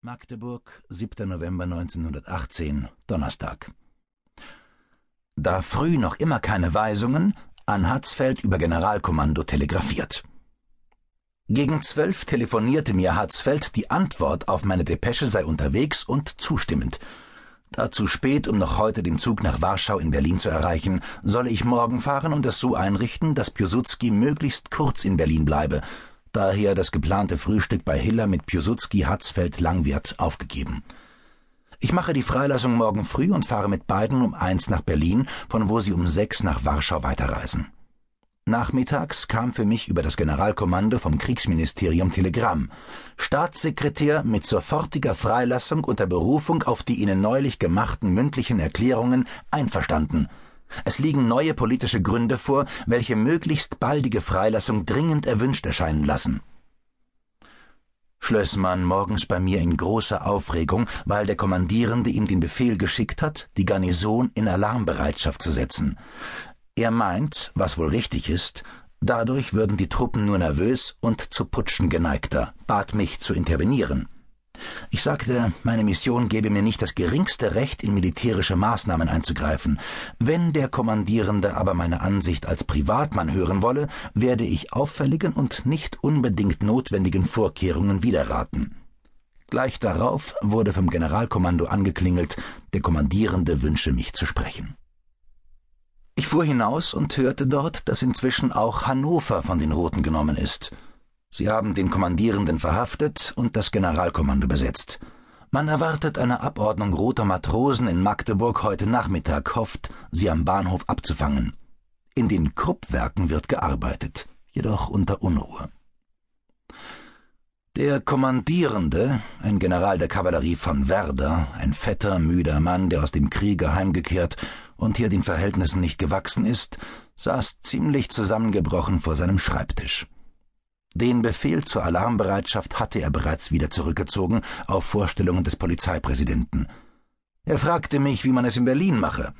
Magdeburg, 7. November 1918, Donnerstag. Da früh noch immer keine Weisungen, an Hatzfeld über Generalkommando telegrafiert. Gegen zwölf telefonierte mir Hatzfeld, die Antwort auf meine Depesche sei unterwegs und zustimmend. Da zu spät, um noch heute den Zug nach Warschau in Berlin zu erreichen, solle ich morgen fahren und es so einrichten, dass Piłsudski möglichst kurz in Berlin bleibe, daher das geplante Frühstück bei Hiller mit Piłsudski Hatzfeld Langwirt aufgegeben. Ich mache die Freilassung morgen früh und fahre mit beiden um eins nach Berlin, von wo sie um sechs nach Warschau weiterreisen. Nachmittags kam für mich über das Generalkommando vom Kriegsministerium Telegramm. Staatssekretär mit sofortiger Freilassung unter Berufung auf die Ihnen neulich gemachten mündlichen Erklärungen einverstanden. Es liegen neue politische Gründe vor, welche möglichst baldige Freilassung dringend erwünscht erscheinen lassen. Schlössmann morgens bei mir in großer Aufregung, weil der Kommandierende ihm den Befehl geschickt hat, die Garnison in Alarmbereitschaft zu setzen. Er meint, was wohl richtig ist, dadurch würden die Truppen nur nervös und zu Putschen geneigter, bat mich zu intervenieren. Ich sagte, meine Mission gebe mir nicht das geringste Recht, in militärische Maßnahmen einzugreifen. Wenn der Kommandierende aber meine Ansicht als Privatmann hören wolle, werde ich auffälligen und nicht unbedingt notwendigen Vorkehrungen widerraten. Gleich darauf wurde vom Generalkommando angeklingelt, der Kommandierende wünsche mich zu sprechen. Ich fuhr hinaus und hörte dort, dass inzwischen auch Hannover von den Roten genommen ist. Sie haben den Kommandierenden verhaftet und das Generalkommando besetzt. Man erwartet eine Abordnung roter Matrosen in Magdeburg heute Nachmittag, hofft, sie am Bahnhof abzufangen. In den Kruppwerken wird gearbeitet, jedoch unter Unruhe. Der Kommandierende, ein General der Kavallerie von Werder, ein fetter, müder Mann, der aus dem Kriege heimgekehrt und hier den Verhältnissen nicht gewachsen ist, saß ziemlich zusammengebrochen vor seinem Schreibtisch. Den Befehl zur Alarmbereitschaft hatte er bereits wieder zurückgezogen auf Vorstellungen des Polizeipräsidenten. Er fragte mich, wie man es in Berlin mache.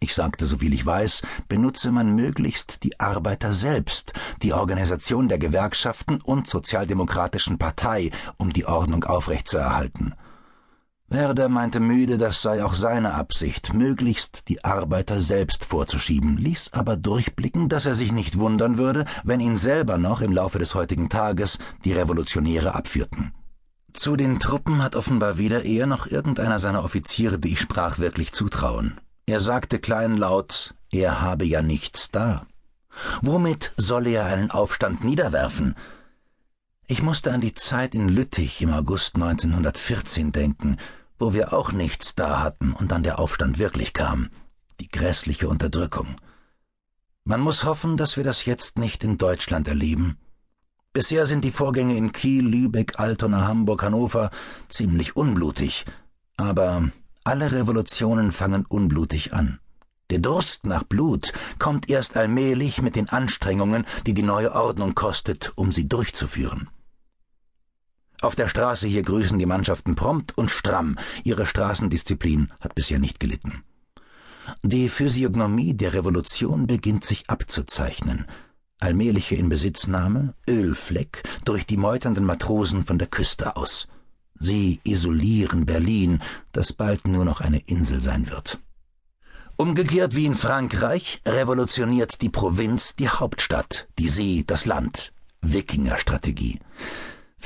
Ich sagte, soviel ich weiß, benutze man möglichst die Arbeiter selbst, die Organisation der Gewerkschaften und Sozialdemokratischen Partei, um die Ordnung aufrechtzuerhalten. Werder meinte müde, das sei auch seine Absicht, möglichst die Arbeiter selbst vorzuschieben, ließ aber durchblicken, dass er sich nicht wundern würde, wenn ihn selber noch im Laufe des heutigen Tages die Revolutionäre abführten. Zu den Truppen hat offenbar weder er noch irgendeiner seiner Offiziere, die ich sprach, wirklich Zutrauen. Er sagte kleinlaut, er habe ja nichts da. Womit solle er einen Aufstand niederwerfen? Ich musste an die Zeit in Lüttich im August 1914 denken, wo wir auch nichts da hatten und dann der Aufstand wirklich kam, die grässliche Unterdrückung. Man muss hoffen, dass wir das jetzt nicht in Deutschland erleben. Bisher sind die Vorgänge in Kiel, Lübeck, Altona, Hamburg, Hannover ziemlich unblutig, aber alle Revolutionen fangen unblutig an. Der Durst nach Blut kommt erst allmählich mit den Anstrengungen, die die neue Ordnung kostet, um sie durchzuführen. Auf der Straße hier grüßen die Mannschaften prompt und stramm. Ihre Straßendisziplin hat bisher nicht gelitten. Die Physiognomie der Revolution beginnt sich abzuzeichnen. Allmähliche Inbesitznahme, Ölfleck durch die meuternden Matrosen von der Küste aus. Sie isolieren Berlin, das bald nur noch eine Insel sein wird. Umgekehrt wie in Frankreich revolutioniert die Provinz die Hauptstadt, die See das Land. Wikingerstrategie.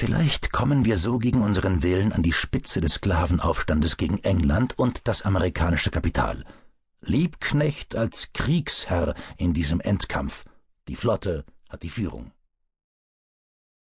Vielleicht kommen wir so gegen unseren Willen an die Spitze des Sklavenaufstandes gegen England und das amerikanische Kapital. Liebknecht als Kriegsherr in diesem Endkampf. Die Flotte hat die Führung.